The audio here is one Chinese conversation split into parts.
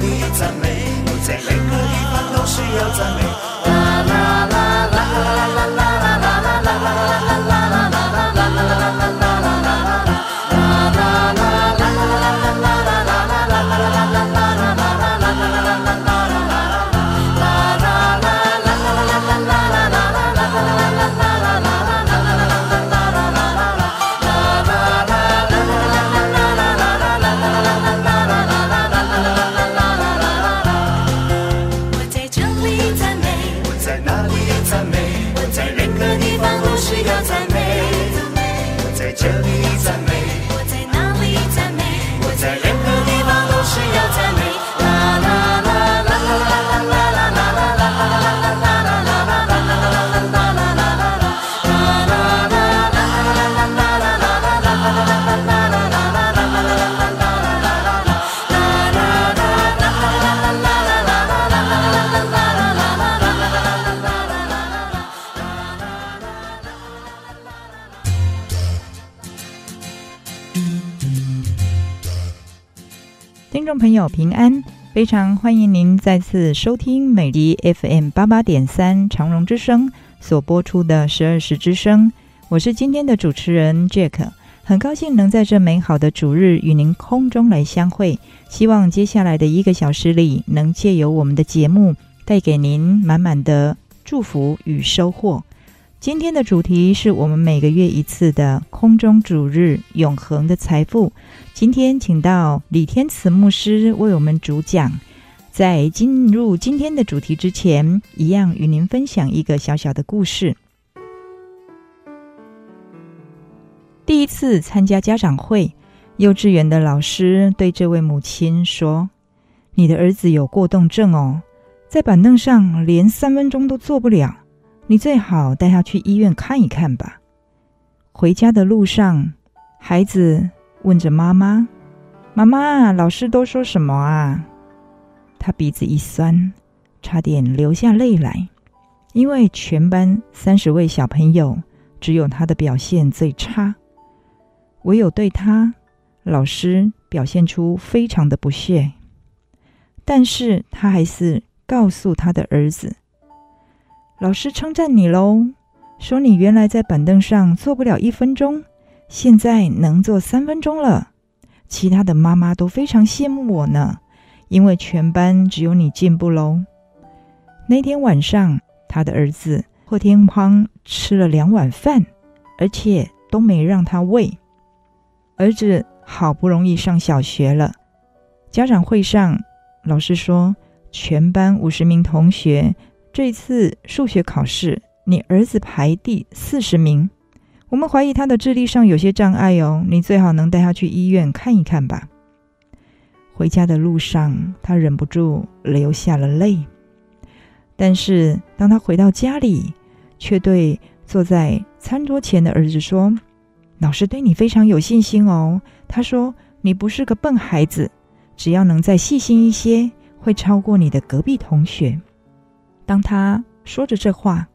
你赞美。在每个地方都需要赞美。友平安，非常欢迎您再次收听美丽 FM 八八点三长荣之声所播出的十二时之声。我是今天的主持人 Jack，很高兴能在这美好的主日与您空中来相会。希望接下来的一个小时里，能借由我们的节目，带给您满满的祝福与收获。今天的主题是我们每个月一次的空中主日永恒的财富。今天请到李天慈牧师为我们主讲。在进入今天的主题之前，一样与您分享一个小小的故事。第一次参加家长会，幼稚园的老师对这位母亲说：“你的儿子有过动症哦，在板凳上连三分钟都坐不了。”你最好带他去医院看一看吧。回家的路上，孩子问着妈妈：“妈妈，老师都说什么啊？”他鼻子一酸，差点流下泪来，因为全班三十位小朋友，只有他的表现最差，唯有对他，老师表现出非常的不屑。但是他还是告诉他的儿子。老师称赞你喽，说你原来在板凳上坐不了一分钟，现在能坐三分钟了。其他的妈妈都非常羡慕我呢，因为全班只有你进步喽。那天晚上，他的儿子破天荒吃了两碗饭，而且都没让他喂。儿子好不容易上小学了，家长会上，老师说全班五十名同学。这次数学考试，你儿子排第四十名，我们怀疑他的智力上有些障碍哦，你最好能带他去医院看一看吧。回家的路上，他忍不住流下了泪。但是当他回到家里，却对坐在餐桌前的儿子说：“老师对你非常有信心哦，他说：“你不是个笨孩子，只要能再细心一些，会超过你的隔壁同学。”当他说着这话，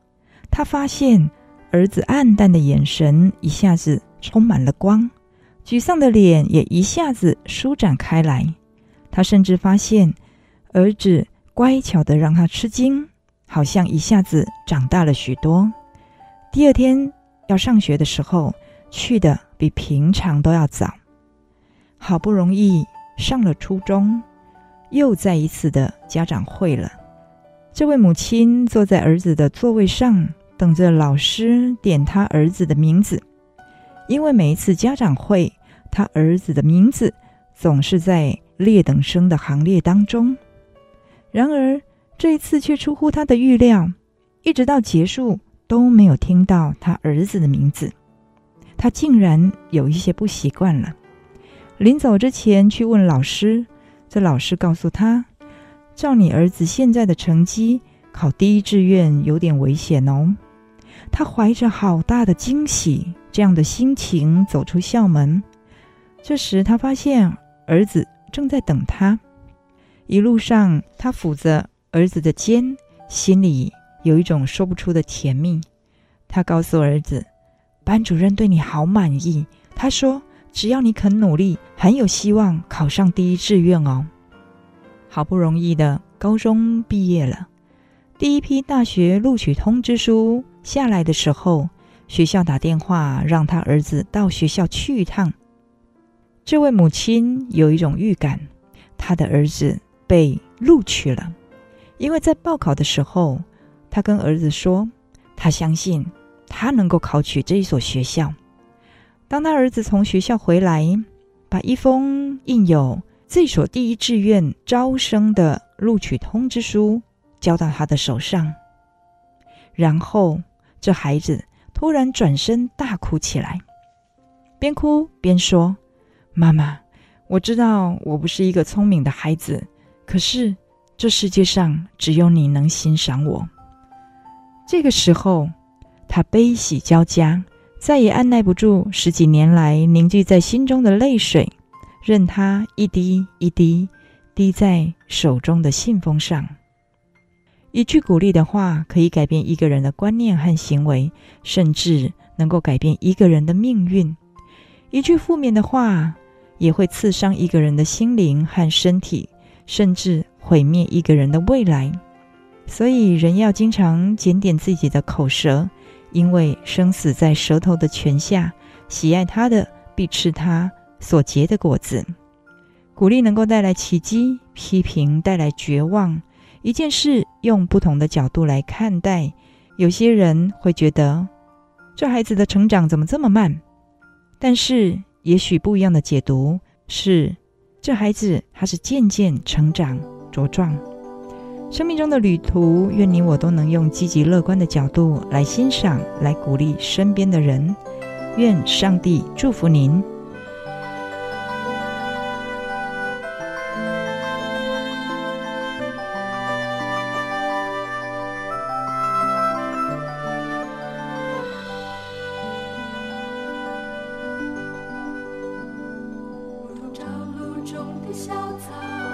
他发现儿子暗淡的眼神一下子充满了光，沮丧的脸也一下子舒展开来。他甚至发现儿子乖巧的让他吃惊，好像一下子长大了许多。第二天要上学的时候，去的比平常都要早。好不容易上了初中，又再一次的家长会了。这位母亲坐在儿子的座位上，等着老师点他儿子的名字。因为每一次家长会，他儿子的名字总是在劣等生的行列当中。然而这一次却出乎他的预料，一直到结束都没有听到他儿子的名字。他竟然有一些不习惯了。临走之前去问老师，这老师告诉他：“照你儿子现在的成绩，考第一志愿有点危险哦。”他怀着好大的惊喜，这样的心情走出校门。这时他发现儿子正在等他。一路上，他抚着儿子的肩，心里有一种说不出的甜蜜。他告诉儿子：“班主任对你好满意。”他说。只要你肯努力，很有希望考上第一志愿哦。好不容易的高中毕业了，第一批大学录取通知书下来的时候，学校打电话让他儿子到学校去一趟。这位母亲有一种预感，他的儿子被录取了，因为在报考的时候，他跟儿子说，他相信他能够考取这一所学校。当他儿子从学校回来，把一封印有这所第一志愿招生的录取通知书交到他的手上，然后这孩子突然转身大哭起来，边哭边说：“妈妈，我知道我不是一个聪明的孩子，可是这世界上只有你能欣赏我。”这个时候，他悲喜交加。再也按捺不住十几年来凝聚在心中的泪水，任它一滴一滴滴在手中的信封上。一句鼓励的话可以改变一个人的观念和行为，甚至能够改变一个人的命运；一句负面的话也会刺伤一个人的心灵和身体，甚至毁灭一个人的未来。所以，人要经常检点自己的口舌。因为生死在舌头的权下，喜爱它的必吃它所结的果子。鼓励能够带来奇迹，批评带来绝望。一件事用不同的角度来看待，有些人会觉得这孩子的成长怎么这么慢？但是也许不一样的解读是，这孩子他是渐渐成长茁壮。生命中的旅途，愿你我都能用积极乐观的角度来欣赏，来鼓励身边的人。愿上帝祝福您。的小草。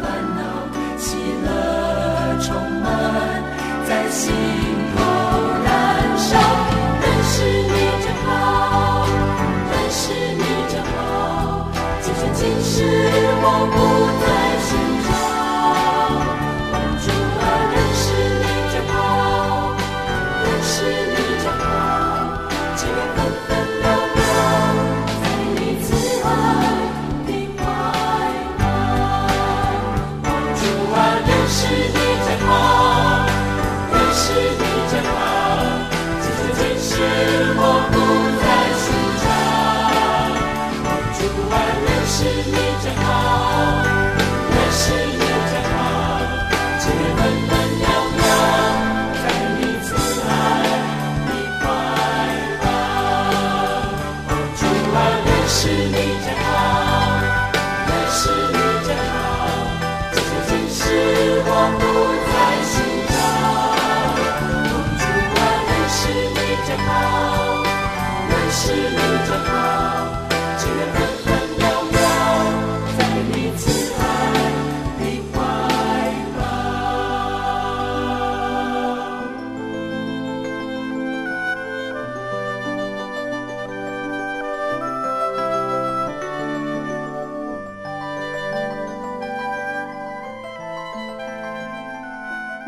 烦恼喜乐充满在心。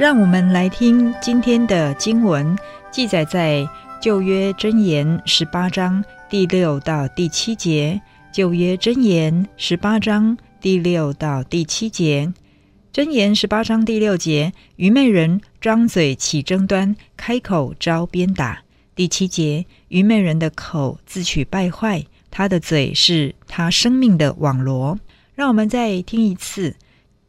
让我们来听今天的经文，记载在旧约箴言十八章第六到第七节。旧约箴言十八章第六到第七节。箴言十八章第六节：愚昧人张嘴起争端，开口招鞭打。第七节：愚昧人的口自取败坏，他的嘴是他生命的网罗。让我们再听一次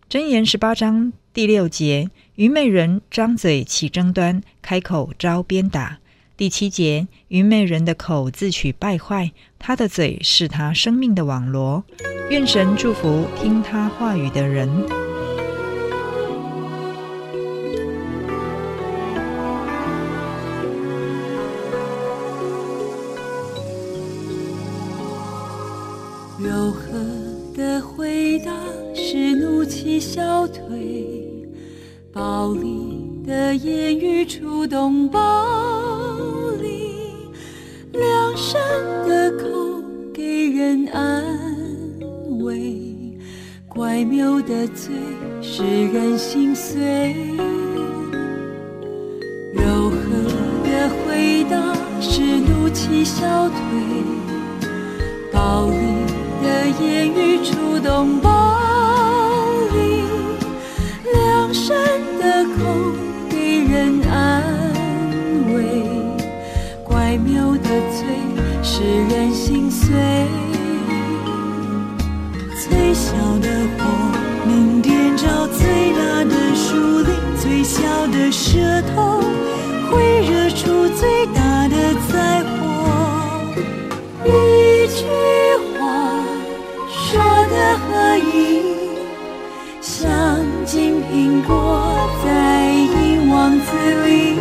箴言十八章第六节。愚昧人张嘴起争端，开口招鞭打。第七节，愚昧人的口自取败坏，他的嘴是他生命的网罗。愿神祝福听他话语的人。柔和的回答使怒气消退。暴力的言语触动暴力，良善的口给人安慰，乖谬的嘴使人心碎。柔和的回答使怒气消退，暴力的言语触动暴深的口给人安慰，怪妙的嘴。使人心碎，最小的火能点着最大的树林，最小的舌头会惹出最大的灾祸。苹果在银网子里。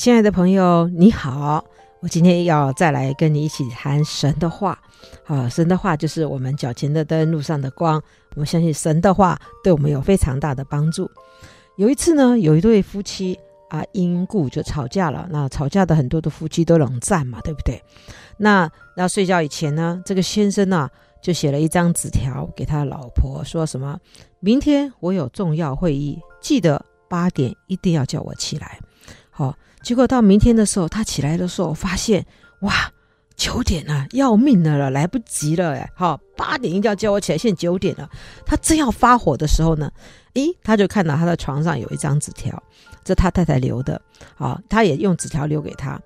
亲爱的朋友，你好！我今天要再来跟你一起谈神的话。啊，神的话就是我们脚前的灯，路上的光。我相信神的话对我们有非常大的帮助。有一次呢，有一对夫妻啊，因故就吵架了。那吵架的很多的夫妻都冷战嘛，对不对？那那睡觉以前呢，这个先生呢、就写了一张纸条给他老婆，说什么：明天我有重要会议，记得八点一定要叫我起来。好。结果到明天的时候，他起来的时候发现，哇，九点了，要命了了，来不及了哎！好，八点一定要叫我起来，现在九点了。他正要发火的时候呢，诶，他就看到他的床上有一张纸条，这他太太留的，啊，他也用纸条留给他。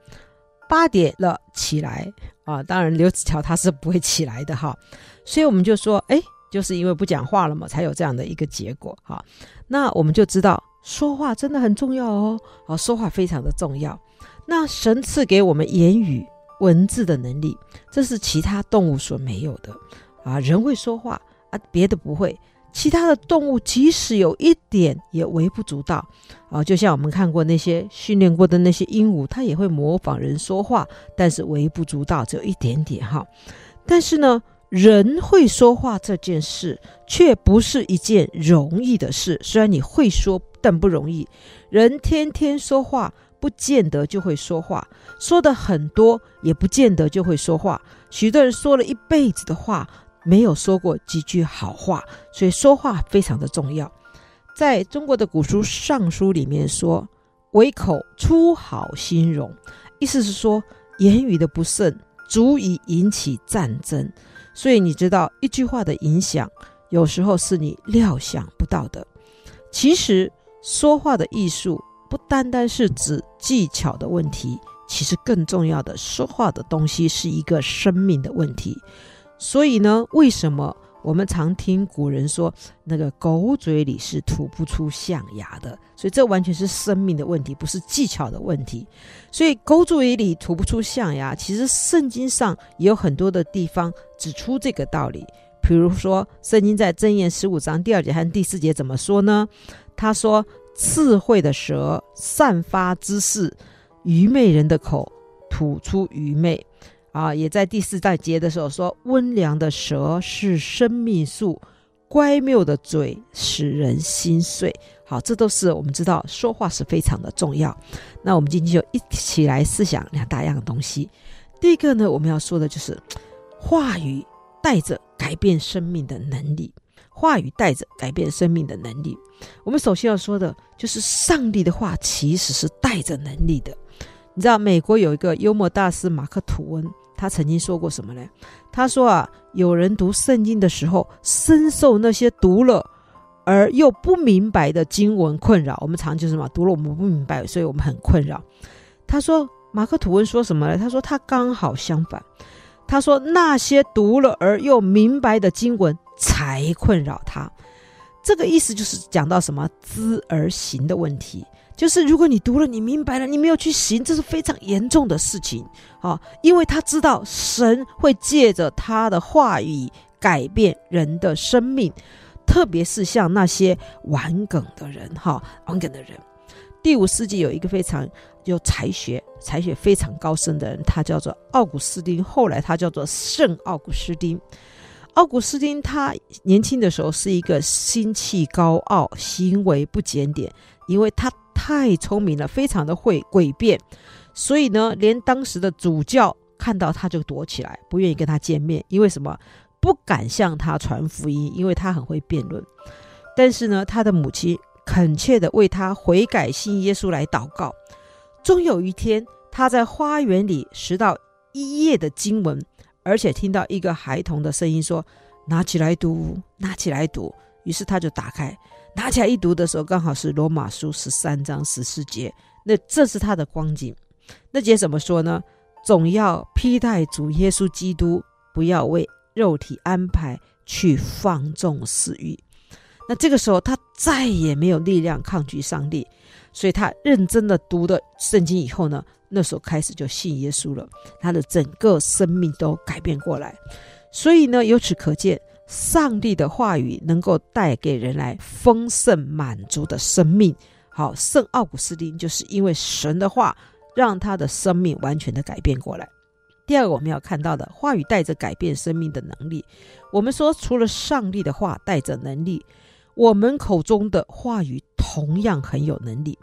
八点了，起来啊！当然留纸条他是不会起来的哈，所以我们就说，诶，就是因为不讲话了嘛，才有这样的一个结果哈。那我们就知道说话真的很重要哦，啊，说话非常的重要。那神赐给我们言语文字的能力，这是其他动物所没有的啊。人会说话啊，别的不会。其他的动物即使有一点也微不足道啊，就像我们看过那些训练过的那些鹦鹉，它也会模仿人说话，但是微不足道，只有一点点哈。但是呢，人会说话这件事却不是一件容易的事。虽然你会说，但不容易。人天天说话，不见得就会说话；说的很多，也不见得就会说话。许多人说了一辈子的话。没有说过几句好话，所以说话非常的重要。在中国的古书《尚书》里面说：“唯口出好心容”，意思是说言语的不慎足以引起战争。所以你知道一句话的影响，有时候是你料想不到的。其实说话的艺术不单单是指技巧的问题，其实更重要的，说话的东西是一个生命的问题。所以呢，为什么我们常听古人说那个狗嘴里是吐不出象牙的？所以这完全是生命的问题，不是技巧的问题。所以狗嘴里吐不出象牙，其实圣经上也有很多的地方指出这个道理。比如说，圣经在箴言十五章第二节和第四节怎么说呢？他说：“智慧的舌散发知识，愚昧人的口吐出愚昧。”啊，也在第四代节的时候说，温良的舌是生命树，乖谬的嘴使人心碎。好，这都是我们知道说话是非常的重要。那我们今天就一起来思想两大样东西。第一个呢，我们要说的就是话语带着改变生命的能力。话语带着改变生命的能力。我们首先要说的就是上帝的话其实是带着能力的。你知道美国有一个幽默大师马克吐温。他曾经说过什么呢？他说啊，有人读圣经的时候，深受那些读了而又不明白的经文困扰。我们常就是嘛，读了我们不明白，所以我们很困扰。他说，马克吐温说什么呢？他说他刚好相反。他说那些读了而又明白的经文才困扰他。这个意思就是讲到什么知而行的问题。就是如果你读了，你明白了，你没有去行，这是非常严重的事情啊！因为他知道神会借着他的话语改变人的生命，特别是像那些顽梗的人，哈，顽梗的人。第五世纪有一个非常有才学、才学非常高深的人，他叫做奥古斯丁，后来他叫做圣奥古斯丁。奥古斯丁他年轻的时候是一个心气高傲、行为不检点，因为他。太聪明了，非常的会诡辩，所以呢，连当时的主教看到他就躲起来，不愿意跟他见面。因为什么？不敢向他传福音，因为他很会辩论。但是呢，他的母亲恳切地为他悔改信耶稣来祷告。终有一天，他在花园里拾到一页的经文，而且听到一个孩童的声音说：“拿起来读，拿起来读。”于是他就打开。拿起来一读的时候，刚好是罗马书十三章十四节。那这是他的光景。那节怎么说呢？总要披戴主耶稣基督，不要为肉体安排去放纵私欲。那这个时候，他再也没有力量抗拒上帝，所以他认真的读了圣经以后呢，那时候开始就信耶稣了。他的整个生命都改变过来。所以呢，由此可见。上帝的话语能够带给人来丰盛满足的生命。好，圣奥古斯丁就是因为神的话，让他的生命完全的改变过来。第二个我们要看到的话语带着改变生命的能力。我们说，除了上帝的话带着能力，我们口中的话语同样很有能力。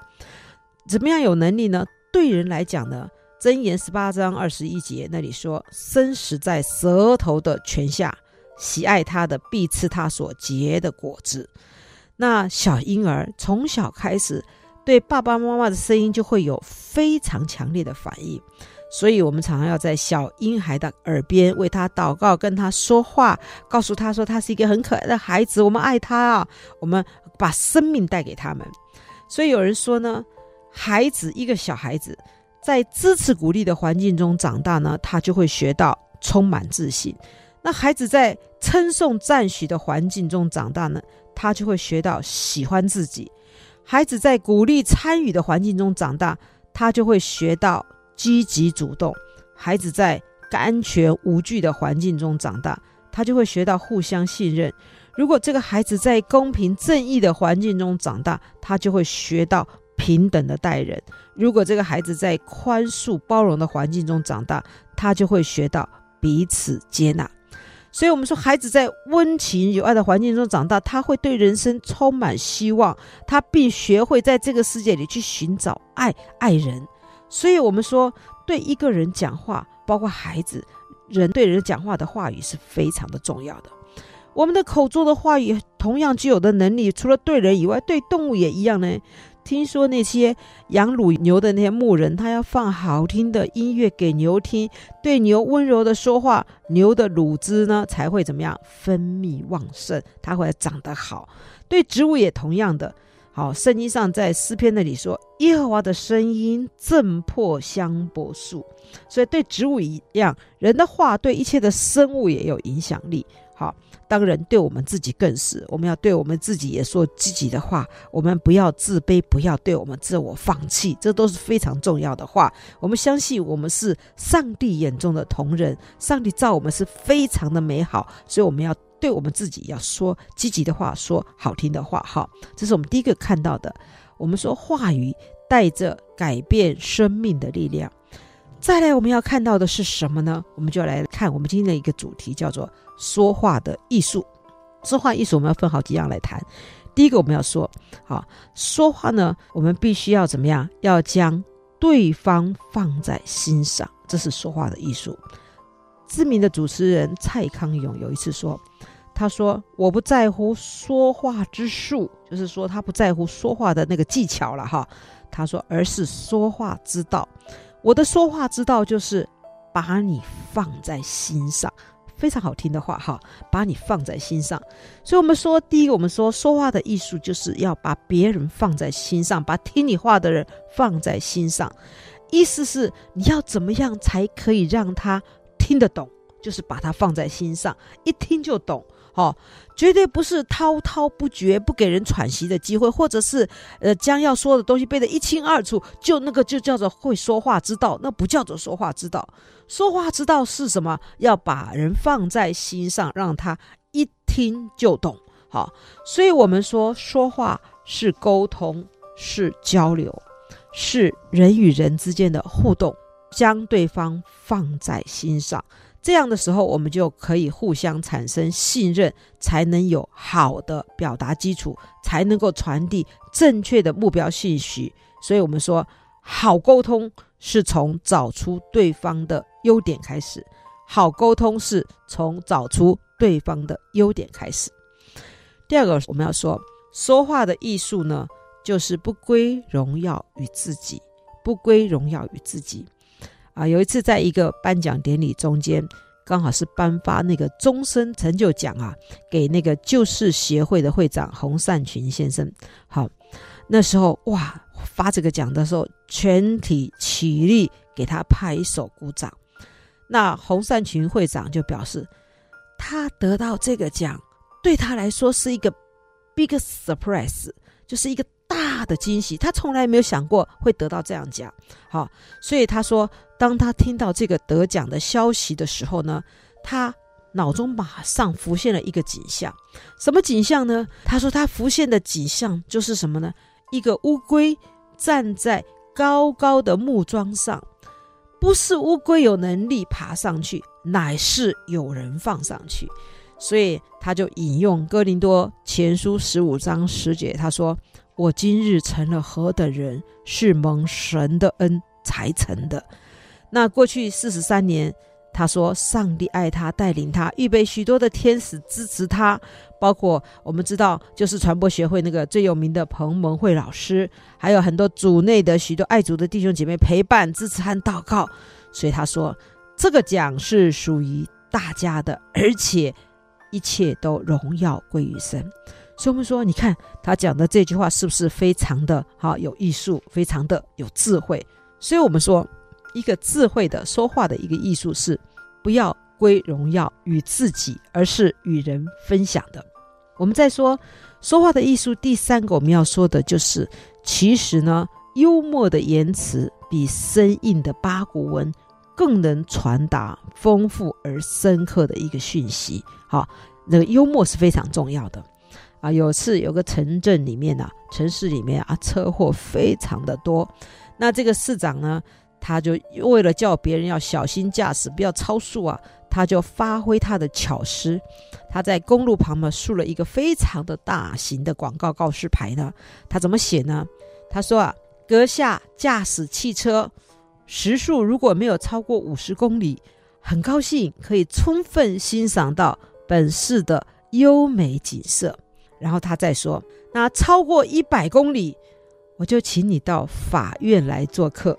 怎么样有能力呢？对人来讲呢，箴言十八章二十一节那里说：“生死在舌头的权下。”喜爱他的，必吃他所结的果子。那小婴儿从小开始，对爸爸妈妈的声音就会有非常强烈的反应。所以，我们常常要在小婴孩的耳边为他祷告，跟他说话，告诉他说他是一个很可爱的孩子，我们爱他啊，我们把生命带给他们。所以有人说呢，孩子一个小孩子在支持鼓励的环境中长大呢，他就会学到充满自信；那孩子在称颂赞许的环境中长大呢，他就会学到喜欢自己；孩子在鼓励参与的环境中长大，他就会学到。积极主动，孩子在安全无惧的环境中长大，他就会学到互相信任。如果这个孩子在公平正义的环境中长大，他就会学到平等的待人。如果这个孩子在宽恕包容的环境中长大，他就会学到彼此接纳。所以，我们说，孩子在温情有爱的环境中长大，他会对人生充满希望，他并学会在这个世界里去寻找爱、爱人。所以，我们说，对一个人讲话，包括孩子，人对人讲话的话语是非常的重要的。我们的口中的话语同样具有的能力，除了对人以外，对动物也一样呢。听说那些养乳牛的那些牧人，他要放好听的音乐给牛听，对牛温柔的说话，牛的乳汁呢才会怎么样？分泌旺盛，它会长得好。对植物也同样的。好，圣经上在诗篇那里说，耶和华的声音震破香柏树，所以对植物一样，人的话对一切的生物也有影响力。好，当然对我们自己更是，我们要对我们自己也说积极的话，我们不要自卑，不要对我们自我放弃，这都是非常重要的话。我们相信我们是上帝眼中的同人，上帝造我们是非常的美好，所以我们要。对我们自己要说积极的话，说好听的话，哈，这是我们第一个看到的。我们说话语带着改变生命的力量。再来，我们要看到的是什么呢？我们就来看我们今天的一个主题，叫做说话的艺术。说话艺术，我们要分好几样来谈。第一个，我们要说，好，说话呢，我们必须要怎么样？要将对方放在心上，这是说话的艺术。知名的主持人蔡康永有一次说。他说：“我不在乎说话之术，就是说他不在乎说话的那个技巧了哈。他说，而是说话之道。我的说话之道就是把你放在心上，非常好听的话哈，把你放在心上。所以，我们说，第一个，我们说说话的艺术就是要把别人放在心上，把听你话的人放在心上。意思是你要怎么样才可以让他听得懂，就是把他放在心上，一听就懂。”好、绝对不是滔滔不绝，不给人喘息的机会，或者是呃将要说的东西背得一清二楚，就那个就叫做会说话之道，那不叫做说话之道。说话之道是什么？要把人放在心上，让他一听就懂。好、所以我们说说话是沟通，是交流，是人与人之间的互动，将对方放在心上。这样的时候，我们就可以互相产生信任，才能有好的表达基础，才能够传递正确的目标信息。所以，我们说，好沟通是从找出对方的优点开始。好沟通是从找出对方的优点开始。第二个，我们要说，说话的艺术呢，就是不归荣耀于自己，不归荣耀于自己。啊，有一次在一个颁奖典礼中间，刚好是颁发那个终身成就奖啊，给那个旧事协会的会长洪善群先生。好，那时候哇，发这个奖的时候，全体起立给他拍手鼓掌。那洪善群会长就表示，他得到这个奖对他来说是一个 big surprise，就是一个。大的惊喜，他从来没有想过会得到这样奖。好，所以他说，当他听到这个得奖的消息的时候呢，他脑中马上浮现了一个景象。什么景象呢？他说他浮现的景象就是什么呢？一个乌龟站在高高的木桩上，不是乌龟有能力爬上去，乃是有人放上去。所以他就引用哥林多前书十五章十节，他说。我今日成了何等人，是蒙神的恩才成的。那过去四十三年，他说上帝爱他，带领他，预备许多的天使支持他，包括我们知道，就是传播学会那个最有名的彭蒙惠老师，还有很多组内的许多爱主的弟兄姐妹陪伴、支持和祷告。所以他说这个奖是属于大家的，而且一切都荣耀归于神。所以我们说，你看他讲的这句话是不是非常的好，有艺术，非常的有智慧？所以我们说，一个智慧的说话的一个艺术是不要归荣耀与自己，而是与人分享的。我们再说说话的艺术，第三个我们要说的就是，其实呢，幽默的言辞比生硬的八股文更能传达丰富而深刻的一个讯息。好，那个幽默是非常重要的。啊，有次有个城镇里面啊，城市里面啊，车祸非常的多。那这个市长呢，他就为了叫别人要小心驾驶，不要超速啊，他就发挥他的巧思，他在公路旁边竖了一个非常的大型的广告告示牌呢。他怎么写呢？他说啊，阁下驾驶汽车时速如果没有超过五十公里，很高兴可以充分欣赏到本市的优美景色。然后他再说，那超过一百公里，我就请你到法院来做客。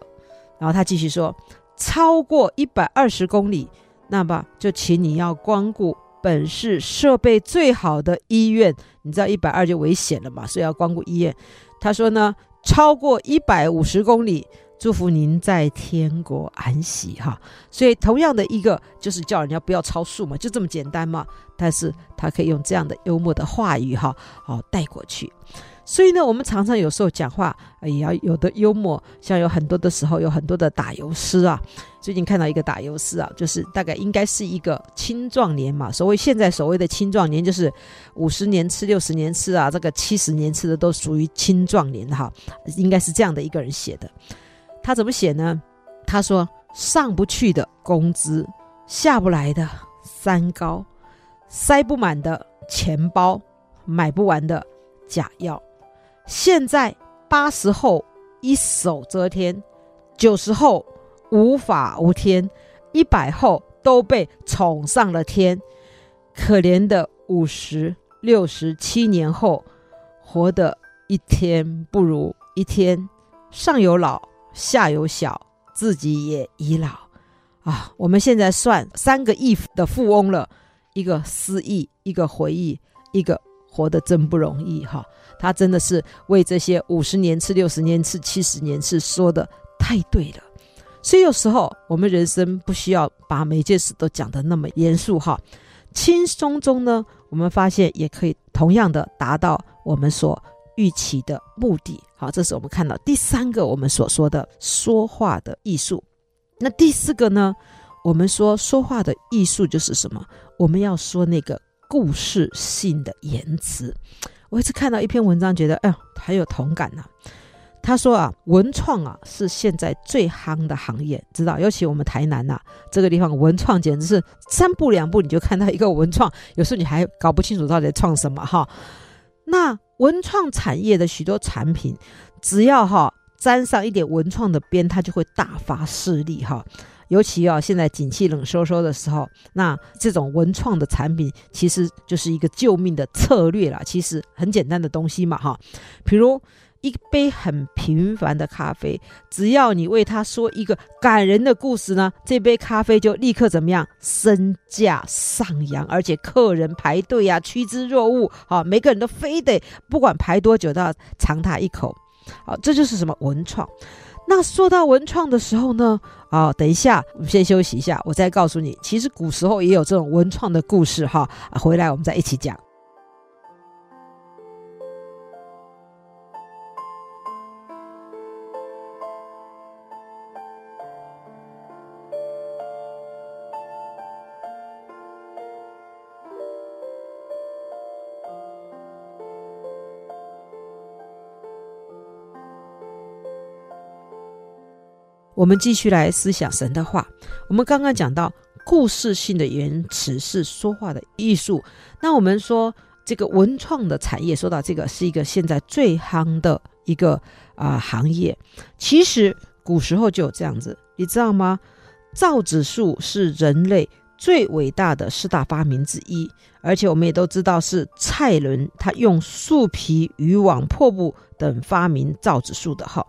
然后他继续说，超过一百二十公里，那么就请你要光顾本市设备最好的医院。你知道一百二就危险了嘛，所以要光顾医院。他说呢，超过一百五十公里。祝福您在天国安息哈，所以同样的一个就是叫人家不要超速嘛，就这么简单嘛。但是他可以用这样的幽默的话语哈，好带过去。所以呢，我们常常有时候讲话也要有的幽默，像有很多的时候有很多的打油诗啊。最近看到一个打油诗啊，就是大概应该是一个青壮年嘛。所谓现在所谓的青壮年，就是五十年吃、六十年吃啊，这个七十年吃的都属于青壮年哈，应该是这样的一个人写的。他怎么写呢？他说：“上不去的工资，下不来的三高，塞不满的钱包，买不完的假药。现在八十后一手遮天，九十后无法无天，一百后都被宠上了天。可怜的五十六十七年后，活得一天不如一天，上有老。”下有小，自己也已老，啊！我们现在算三个亿的富翁了，一个失忆，一个回忆，一个活得真不容易哈。他真的是为这些五十年次、六十年次、七十年次说的太对了。所以有时候我们人生不需要把每件事都讲得那么严肃哈，轻松中呢，我们发现也可以同样的达到我们所。预期的目的，好，这是我们看到第三个我们所说的说话的艺术。那第四个呢？我们说说话的艺术就是什么？我们要说那个故事性的言辞。我一直看到一篇文章，觉得哎呦，很有同感呐、他说啊，文创啊是现在最夯的行业，知道？尤其我们台南呐、这个地方，文创简直是三步两步你就看到一个文创，有时候你还搞不清楚到底创什么哈。那文创产业的许多产品，只要哈沾上一点文创的边，它就会大发势力哈。尤其啊，现在景气冷飕飕的时候，那这种文创的产品其实就是一个救命的策略啦。其实很简单的东西嘛哈，比如。一杯很平凡的咖啡，只要你为他说一个感人的故事呢，这杯咖啡就立刻怎么样？身价上扬，而且客人排队呀、啊，趋之若鹜。好，每个人都非得不管排多久都要尝他一口。好，这就是什么文创？那说到文创的时候呢，啊，等一下我们先休息一下，我再告诉你，其实古时候也有这种文创的故事哈。啊，回来我们再一起讲。我们继续来思想神的话。我们刚刚讲到故事性的言辞是说话的艺术。那我们说这个文创的产业，说到这个是一个现在最夯的一个啊、行业。其实古时候就有这样子，你知道吗？造纸术是人类最伟大的四大发明之一，而且我们也都知道是蔡伦他用树皮、渔网、破布等发明造纸术的哈。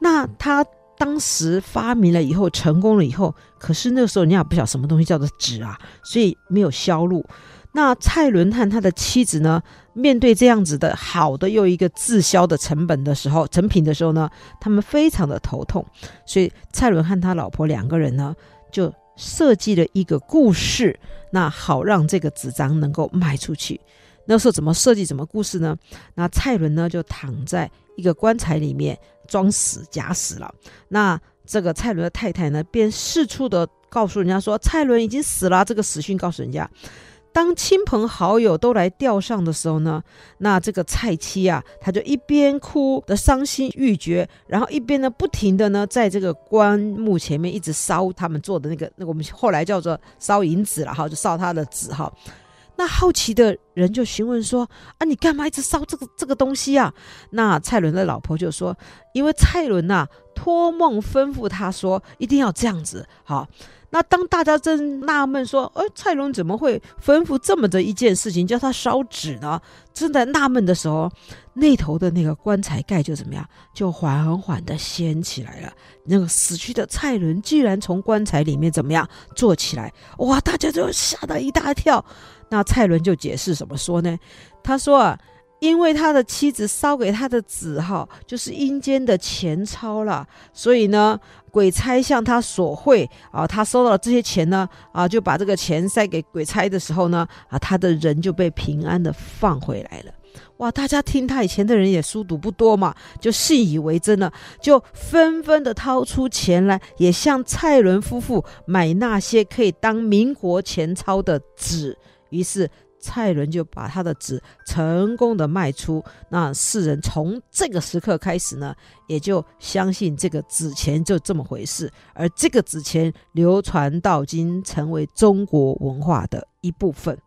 那他。当时发明了以后，成功了以后，可是那个时候人家不晓得什么东西叫做纸啊，所以没有销路。那蔡伦和他的妻子呢，面对这样子的好的又一个滞销的成本的时候，成品的时候呢，他们非常的头痛。所以蔡伦和他老婆两个人呢，就设计了一个故事，那好让这个纸张能够卖出去。那时候怎么设计？怎么故事呢？那蔡伦呢，就躺在一个棺材里面装死假死了。那这个蔡伦的太太呢，便四处的告诉人家说，蔡伦已经死了。这个死讯告诉人家。当亲朋好友都来吊丧的时候呢，那这个蔡妻啊，她就一边哭的伤心欲绝，然后一边呢不停的呢在这个棺木前面一直烧他们做的那个那个我们后来叫做烧银纸了哈，就烧他的纸哈。那好奇的人就询问说啊，你干嘛一直烧这个这个东西啊？那蔡伦的老婆就说，因为蔡伦呐托梦吩咐他说一定要这样子好。那当大家正纳闷说，呃，蔡伦怎么会吩咐这么的一件事情，叫他烧纸呢？正在纳闷的时候，那头的那个棺材盖就怎么样，就缓缓的掀起来了。那个死去的蔡伦居然从棺材里面怎么样坐起来？哇！大家就吓得一大跳。那蔡伦就解释怎么说呢？他说啊。因为他的妻子烧给他的纸哈，就是阴间的钱钞了，所以呢，鬼差向他索贿啊，他收到了这些钱呢，啊，就把这个钱塞给鬼差的时候呢，啊，他的人就被平安的放回来了。哇，大家听他以前的人也书读不多嘛，就信以为真了，就纷纷的掏出钱来，也向蔡伦夫妇买那些可以当民国钱钞的纸，于是。蔡伦就把他的纸成功的卖出，那世人从这个时刻开始呢，也就相信这个纸钱就这么回事，而这个纸钱流传到今，成为中国文化的一部分。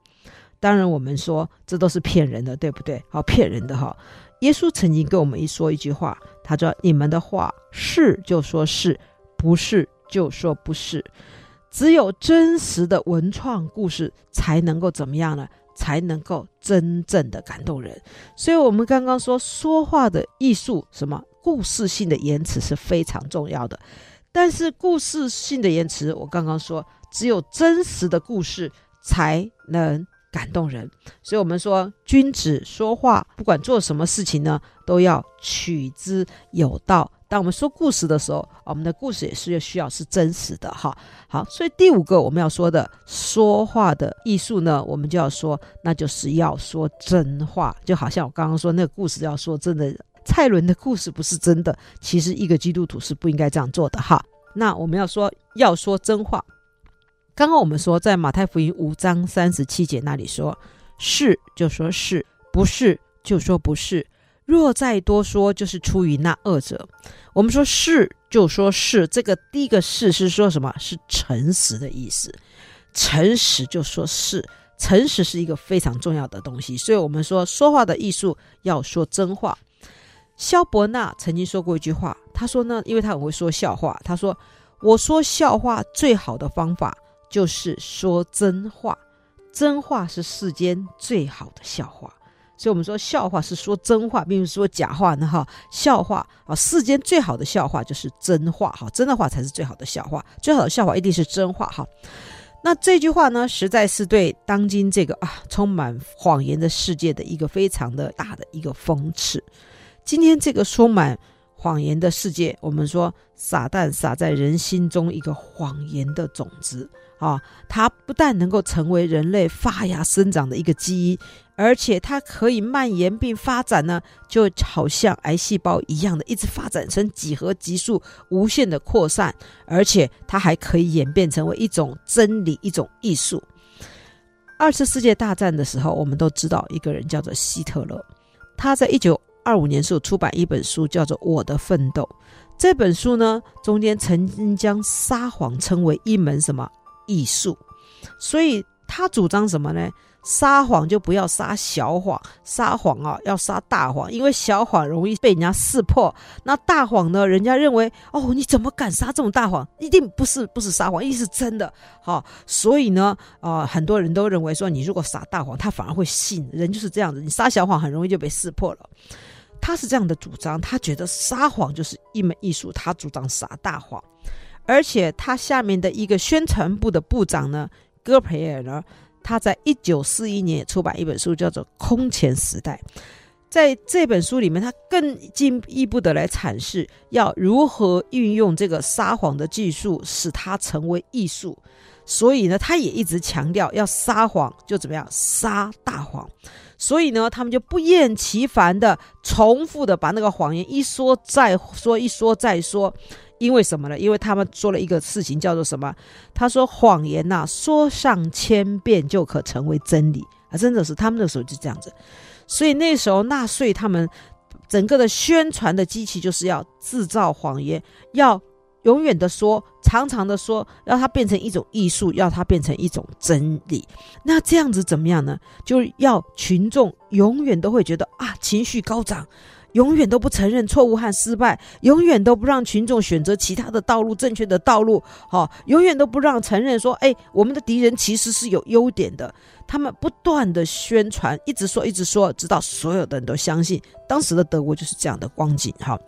当然，我们说这都是骗人的，对不对？好，骗人的哈。耶稣曾经跟我们一说一句话，他说：“你们的话是就说是，不是就说不是。只有真实的文创故事才能够怎么样呢？”才能够真正的感动人，所以我们刚刚说说话的艺术，什么故事性的言辞是非常重要的。但是故事性的言辞，我刚刚说，只有真实的故事才能感动人。所以我们说，君子说话，不管做什么事情呢，都要取之有道。当我们说故事的时候，我们的故事也是需要是真实的哈。好，所以第五个我们要说的说话的艺术呢，我们就要说，那就是要说真话。就好像我刚刚说那个故事要说真的，蔡伦的故事不是真的，其实一个基督徒是不应该这样做的哈。那我们要说要说真话。刚刚我们说在马太福音五章三十七节那里说，是就说是，不是就说不是。若再多说，就是出于那二者。我们说是就说是，这个第一个是是说什么？是诚实的意思。诚实就说是，诚实是一个非常重要的东西。所以我们说说话的艺术要说真话。萧伯纳曾经说过一句话，他说呢，因为他很会说笑话，他说：“我说笑话最好的方法就是说真话，真话是世间最好的笑话。”所以我们说笑话是说真话，并不是说假话呢哈。笑话啊，世间最好的笑话就是真话哈，真的话才是最好的笑话，最好的笑话一定是真话哈。那这句话呢，实在是对当今这个啊充满谎言的世界的一个非常的大的一个讽刺。今天这个充满谎言的世界，我们说撒旦撒在人心中一个谎言的种子。啊，它不但能够成为人类发芽生长的一个基因，而且它可以蔓延并发展呢，就好像癌细胞一样的，一直发展成几何级数无限的扩散，而且它还可以演变成为一种真理，一种艺术。二次世界大战的时候，我们都知道一个人叫做希特勒，他在一九二五年时候出版一本书，叫做《我的奋斗》。这本书呢，中间曾经将撒谎称为一门什么？艺术，所以他主张什么呢？撒谎就不要撒小谎，撒谎啊要撒大谎，因为小谎容易被人家识破。那大谎呢？人家认为哦，你怎么敢撒这种大谎？一定不是不是撒谎，一定是真的。好、所以呢，啊、呃，很多人都认为说，你如果撒大谎，他反而会信。人就是这样子，你撒小谎很容易就被识破了。他是这样的主张，他觉得撒谎就是一门艺术，他主张撒大谎。而且他下面的一个宣传部的部长呢，戈培尔呢，他在一九四一年也出版一本书，叫做《空前时代》。在这本书里面，他更进一步的来阐释要如何运用这个撒谎的技术，使它成为艺术。所以呢，他也一直强调要撒谎就怎么样撒大谎。所以呢，他们就不厌其烦的重复的把那个谎言一说再说，一说再说。因为什么呢？因为他们说了一个事情，叫做什么？他说谎言呐、说上千遍就可成为真理啊！真的是他们那时候就这样子。所以那时候纳粹他们整个的宣传的机器就是要制造谎言，要永远的说，常常的说，要它变成一种艺术，要它变成一种真理。那这样子怎么样呢？就要群众永远都会觉得啊，情绪高涨。永远都不承认错误和失败，永远都不让群众选择其他的道路，正确的道路。好，永远都不让承认说，哎，我们的敌人其实是有优点的。他们不断的宣传，一直说，一直说，直到所有的人都相信。当时的德国就是这样的光景。哈，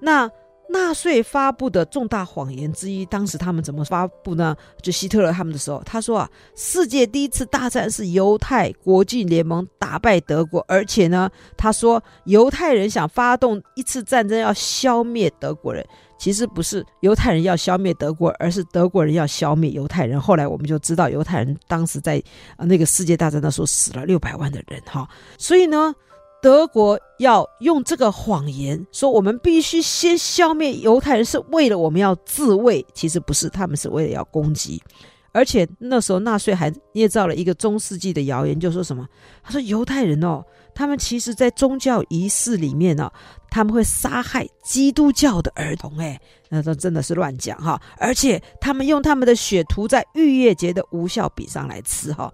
那。纳粹发布的重大谎言之一，当时他们怎么发布呢？就希特勒他们的时候，他说啊，世界第一次大战是犹太国际联盟打败德国，而且呢，他说犹太人想发动一次战争要消灭德国人，其实不是犹太人要消灭德国，而是德国人要消灭犹太人。后来我们就知道，犹太人当时在那个世界大战的时候死了六百万的人哈，所以呢。德国要用这个谎言说，我们必须先消灭犹太人，是为了我们要自卫。其实不是，他们是为了要攻击。而且那时候纳粹还捏造了一个中世纪的谣言，就说什么？他说犹太人哦，他们其实在宗教仪式里面呢、哦，他们会杀害基督教的儿童。哎，那都真的是乱讲哈！而且他们用他们的血涂在逾越节的无效饼上来吃哈。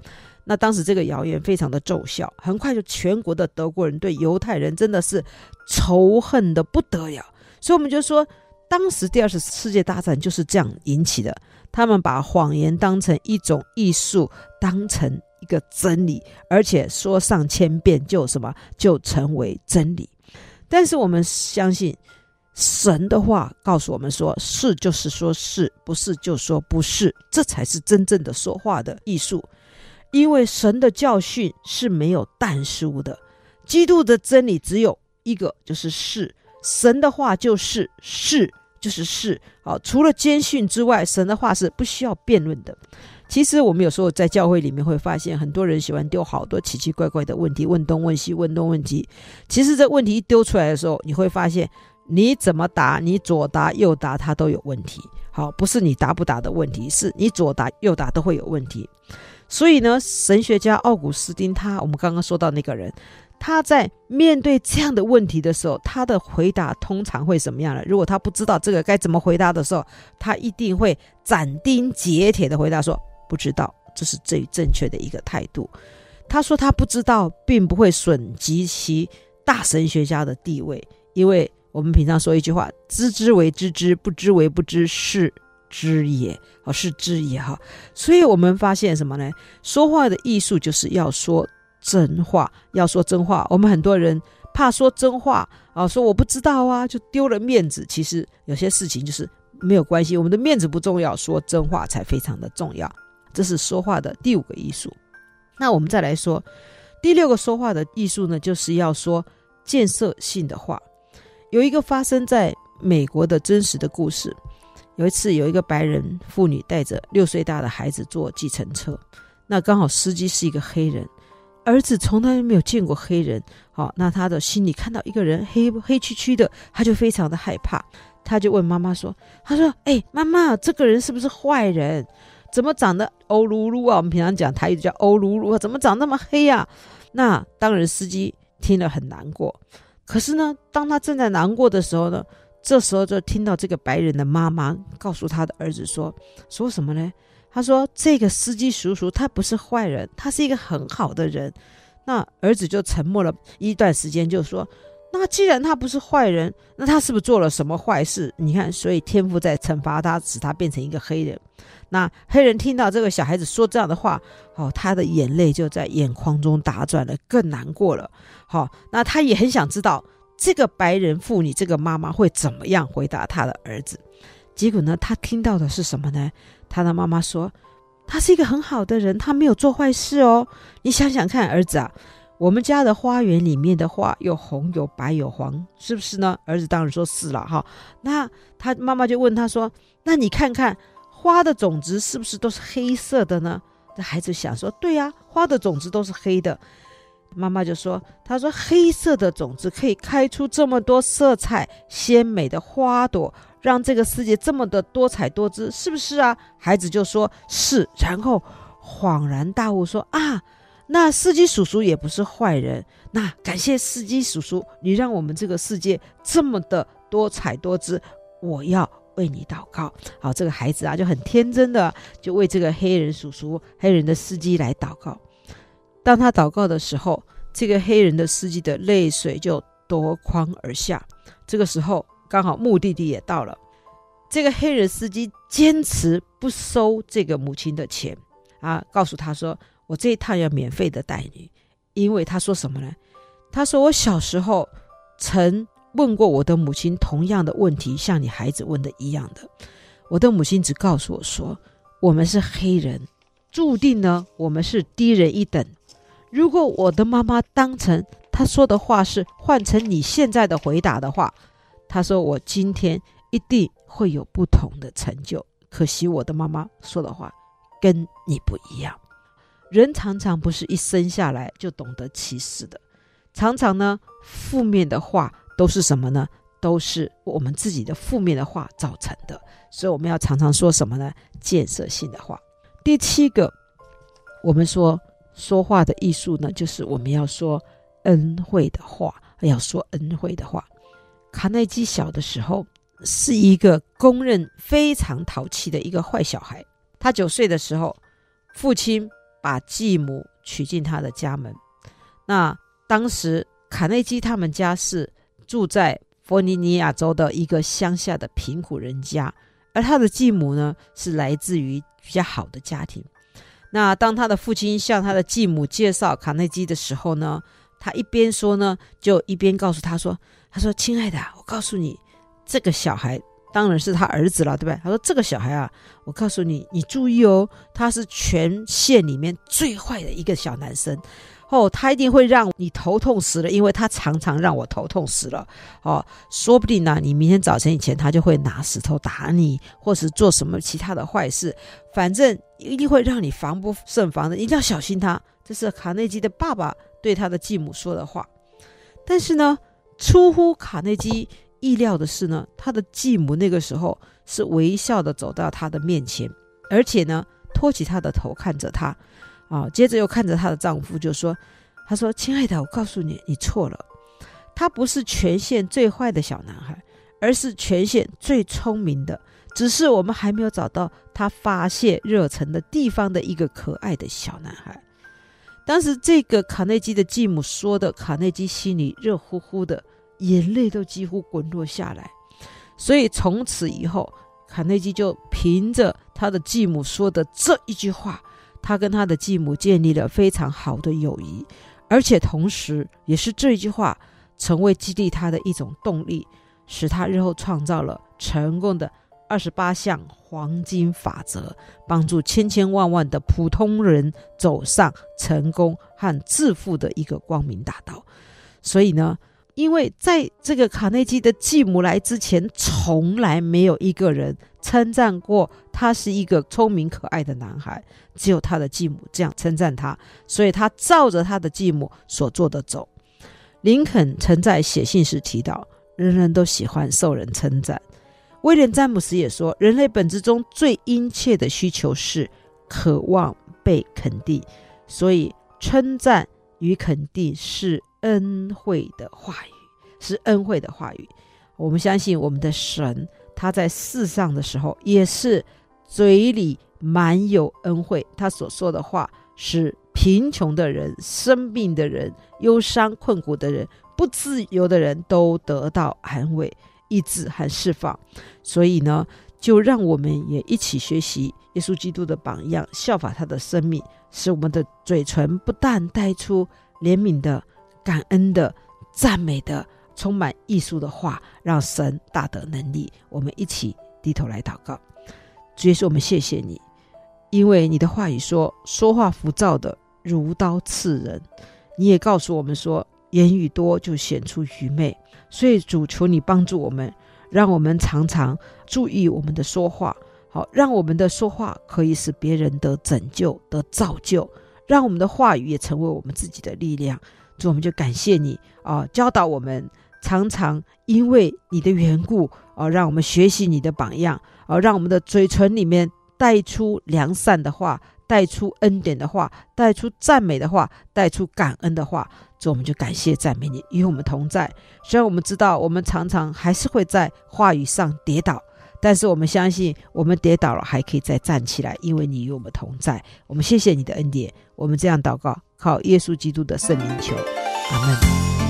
那当时这个谣言非常的奏效，很快就全国的德国人对犹太人真的是仇恨的不得了。所以我们就说，当时第二次世界大战就是这样引起的。他们把谎言当成一种艺术，当成一个真理，而且说上千遍就什么就成为真理。但是我们相信神的话告诉我们说，是就是说是，不是就说不是，这才是真正的说话的艺术。因为神的教训是没有但书的，基督的真理只有一个，就是是。神的话就是是，就是是。好，除了坚信之外，神的话是不需要辩论的。其实我们有时候在教会里面会发现，很多人喜欢丢好多奇奇怪怪的问题，问东问西，问东问西。其实这问题一丢出来的时候，你会发现，你怎么答，你左答右答，它都有问题。好，不是你答不答的问题，是你左答右答都会有问题。所以呢，神学家奥古斯丁他，我们刚刚说到那个人，他在面对这样的问题的时候，他的回答通常会什么样呢？如果他不知道这个该怎么回答的时候，他一定会斩钉截铁的回答说：“不知道。”这是最正确的一个态度。他说他不知道，并不会损及其大神学家的地位，因为我们平常说一句话：“知之为知之，不知为不知，是。”知也，哦，是知也哈，所以我们发现什么呢？说话的艺术就是要说真话，要说真话。我们很多人怕说真话啊，说我不知道啊，就丢了面子。其实有些事情就是没有关系，我们的面子不重要，说真话才非常的重要。这是说话的第五个艺术。那我们再来说第六个说话的艺术呢，就是要说建设性的话。有一个发生在美国的真实的故事。有一次，有一个白人妇女带着六岁大的孩子坐计程车，那刚好司机是一个黑人，儿子从来没有见过黑人，好，那他的心里看到一个人黑黑黢黢的，他就非常的害怕，他就问妈妈说：“他说，哎，妈妈，这个人是不是坏人？怎么长得欧噜噜啊？我们平常讲台语叫欧噜噜啊，怎么长那么黑啊？”那当然，司机听了很难过，可是呢，当他正在难过的时候呢，这时候就听到这个白人的妈妈告诉他的儿子说：“说什么呢？他说这个司机叔叔他不是坏人，他是一个很好的人。”那儿子就沉默了一段时间，就说：“那既然他不是坏人，那他是不是做了什么坏事？你看，所以天父在惩罚他，使他变成一个黑人。”那黑人听到这个小孩子说这样的话，哦，他的眼泪就在眼眶中打转了，更难过了。好，那他也很想知道。这个白人妇女这个妈妈会怎么样回答她的儿子。结果呢，她听到的是什么呢？她的妈妈说：“他是一个很好的人，他没有做坏事哦。你想想看，儿子啊，我们家的花园里面的花有红有白有黄，是不是呢？”儿子当然说是了哈。那他妈妈就问他说：“那你看看花的种子是不是都是黑色的呢？”这孩子想说：“对呀，花的种子都是黑的。”妈妈就说：“他说黑色的种子可以开出这么多色彩鲜美的花朵。”让这个世界这么的多彩多姿，是不是啊？孩子就说是，然后恍然大悟说啊，那司机叔叔也不是坏人。那感谢司机叔叔，你让我们这个世界这么的多彩多姿，我要为你祷告。好，这个孩子啊就很天真的就为这个黑人叔叔、黑人的司机来祷告。当他祷告的时候，这个黑人的司机的泪水就夺眶而下。这个时候。刚好目的地也到了，这个黑人司机坚持不收这个母亲的钱啊，告诉他说：“我这一趟要免费的带你。”因为他说什么呢？他说：“我小时候曾问过我的母亲同样的问题，像你孩子问的一样的。我的母亲只告诉我说，我们是黑人，注定呢我们是低人一等。如果我的妈妈当成她说的话是换成你现在的回答的话。”她说：“我今天一定会有不同的成就。可惜我的妈妈说的话跟你不一样。人常常不是一生下来就懂得歧视的，常常呢，负面的话都是什么呢？都是我们自己的负面的话造成的。所以我们要常常说什么呢？建设性的话。第七个，我们说说话的艺术呢，就是我们要说恩惠的话，要说恩惠的话。”卡内基小的时候是一个公认非常淘气的一个坏小孩。他九岁的时候，父亲把继母娶进他的家门。那当时卡内基他们家是住在弗吉尼亚州的一个乡下的贫苦人家，而他的继母呢是来自于比较好的家庭。那当他的父亲向他的继母介绍卡内基的时候呢，他一边说呢，就一边告诉他说。他说：“亲爱的，我告诉你，这个小孩当然是他儿子了，对不对？”他说：“这个小孩啊，我告诉你，你注意哦，他是全县里面最坏的一个小男生哦，他一定会让你头痛死了，因为他常常让我头痛死了哦。说不定呢，你明天早晨以前，他就会拿石头打你，或是做什么其他的坏事，反正一定会让你防不胜防的，一定要小心他。”这是卡内基的爸爸对他的继母说的话，但是呢。出乎卡内基意料的是呢，他的继母那个时候是微笑的走到他的面前，而且呢，托起他的头看着他，啊，接着又看着她的丈夫，就说：“他说，亲爱的，我告诉你，你错了，他不是全县最坏的小男孩，而是全县最聪明的，只是我们还没有找到他发泄热忱的地方的一个可爱的小男孩。”当时这个卡内基的继母说的，卡内基心里热乎乎的，眼泪都几乎滚落下来。所以从此以后，卡内基就凭着他的继母说的这一句话，他跟他的继母建立了非常好的友谊，而且同时也是这句话成为激励他的一种动力，使他日后创造了成功的。二十八项黄金法则，帮助千千万万的普通人走上成功和致富的一个光明大道。所以呢，因为在这个卡内基的继母来之前，从来没有一个人称赞过他是一个聪明可爱的男孩，只有他的继母这样称赞他，所以他照着他的继母所做的走。林肯曾在写信时提到，人人都喜欢受人称赞。威廉·詹姆斯也说，人类本质中最殷切的需求是渴望被肯定，所以称赞与肯定是恩惠的话语，是恩惠的话语。我们相信我们的神，他在世上的时候也是嘴里满有恩惠，他所说的话使贫穷的人、生病的人、忧伤困苦的人、不自由的人都得到安慰。医治和释放，所以呢，就让我们也一起学习耶稣基督的榜样，效法他的生命，使我们的嘴唇不但带出怜悯的、感恩的、赞美的，充满艺术的话，让神大得能力。我们一起低头来祷告。主耶稣，我们谢谢你，因为你的话语说，说话浮躁的如刀刺人。你也告诉我们说，言语多就显出愚昧。所以主求你帮助我们，让我们常常注意我们的说话，好，让我们的说话可以使别人得拯救、得造就，让我们的话语也成为我们自己的力量。主，我们就感谢你啊，教导我们常常因为你的缘故啊，让我们学习你的榜样啊，让我们的嘴唇里面带出良善的话，带出恩典的话，带出赞美的话，带出感恩的话。主，我们就感谢赞美你，与我们同在。虽然我们知道我们常常还是会在话语上跌倒，但是我们相信，我们跌倒了还可以再站起来，因为你与我们同在。我们谢谢你的恩典，我们这样祷告。靠耶稣基督的圣灵求，阿门。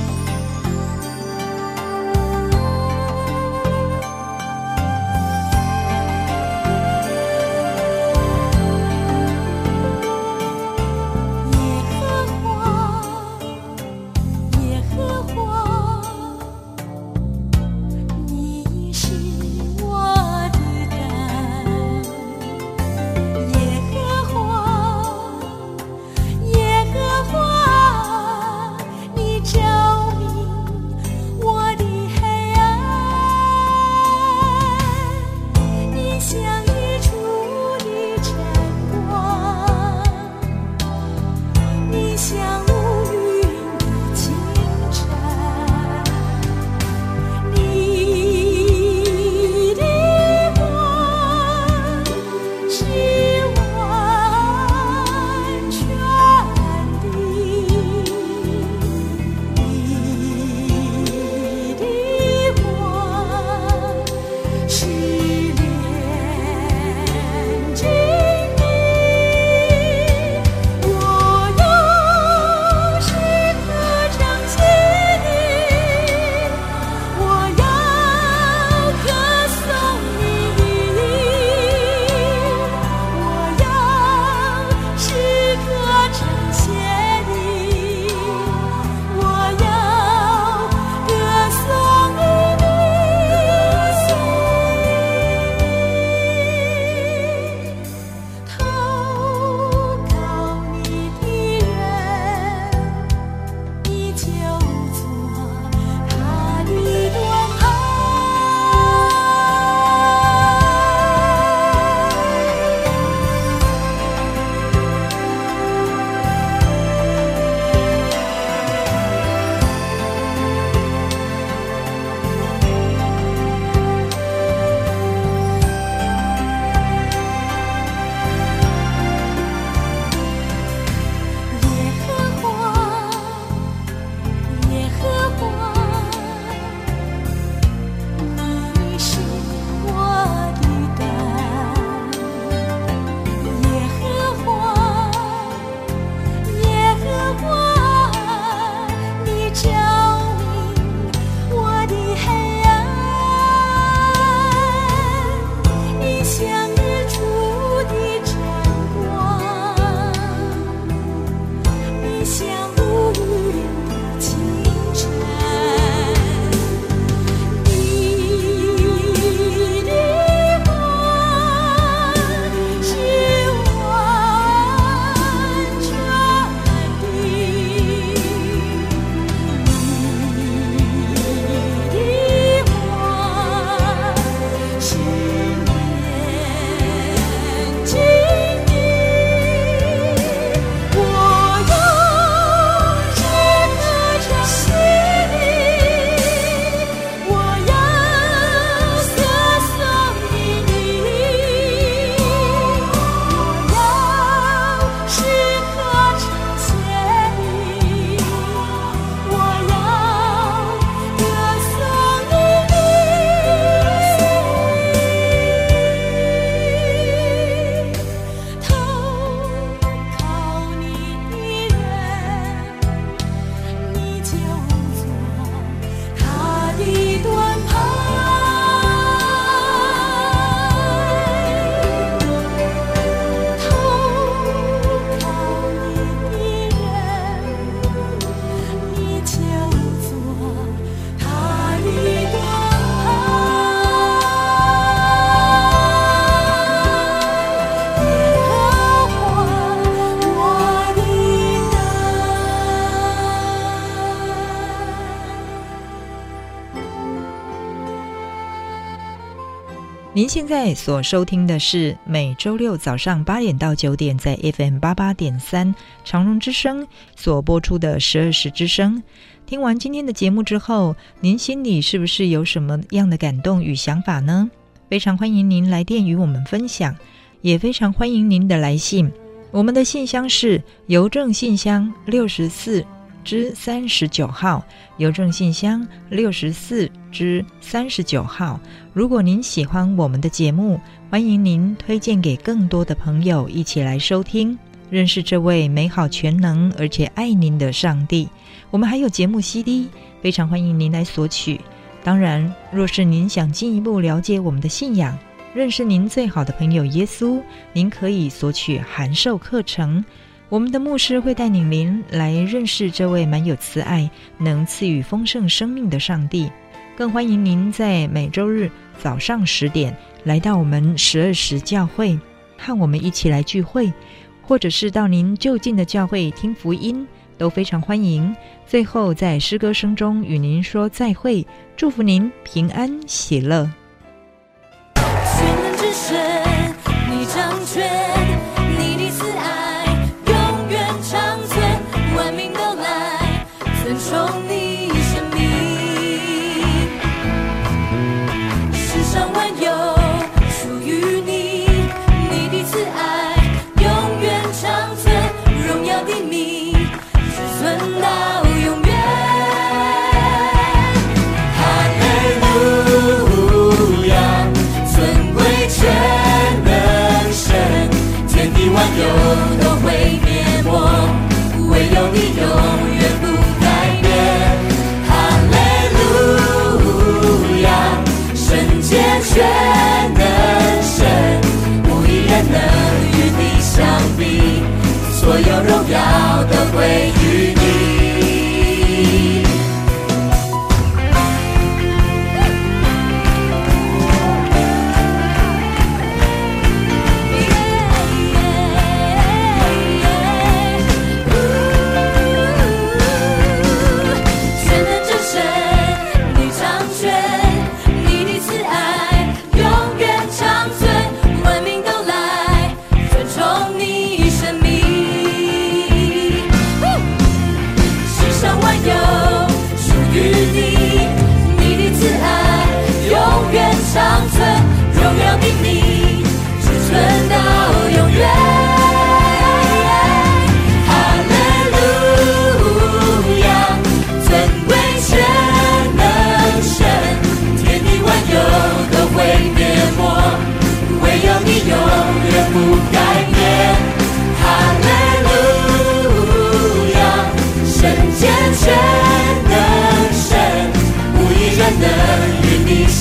您现在所收听的是每周六早上八点到九点，在 FM 八八点三长荣之声所播出的十二时之声。听完今天的节目之后，您心里是不是有什么样的感动与想法呢？非常欢迎您来电与我们分享，也非常欢迎您的来信。我们的信箱是邮政信箱六十四之三十九号，邮政信箱六十四之三十九号。如果您喜欢我们的节目，欢迎您推荐给更多的朋友一起来收听，认识这位美好全能而且爱您的上帝。我们还有节目 CD，非常欢迎您来索取。当然，若是您想进一步了解我们的信仰，认识您最好的朋友耶稣，您可以索取函授课程。我们的牧师会带领您来认识这位满有慈爱、能赐予丰盛生命的上帝。更欢迎您在每周日早上十点来到我们十二时教会，和我们一起来聚会，或者是到您就近的教会听福音，都非常欢迎。最后，在诗歌声中与您说再会，祝福您平安喜乐。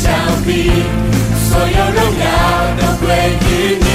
到底所有荣耀都会与你。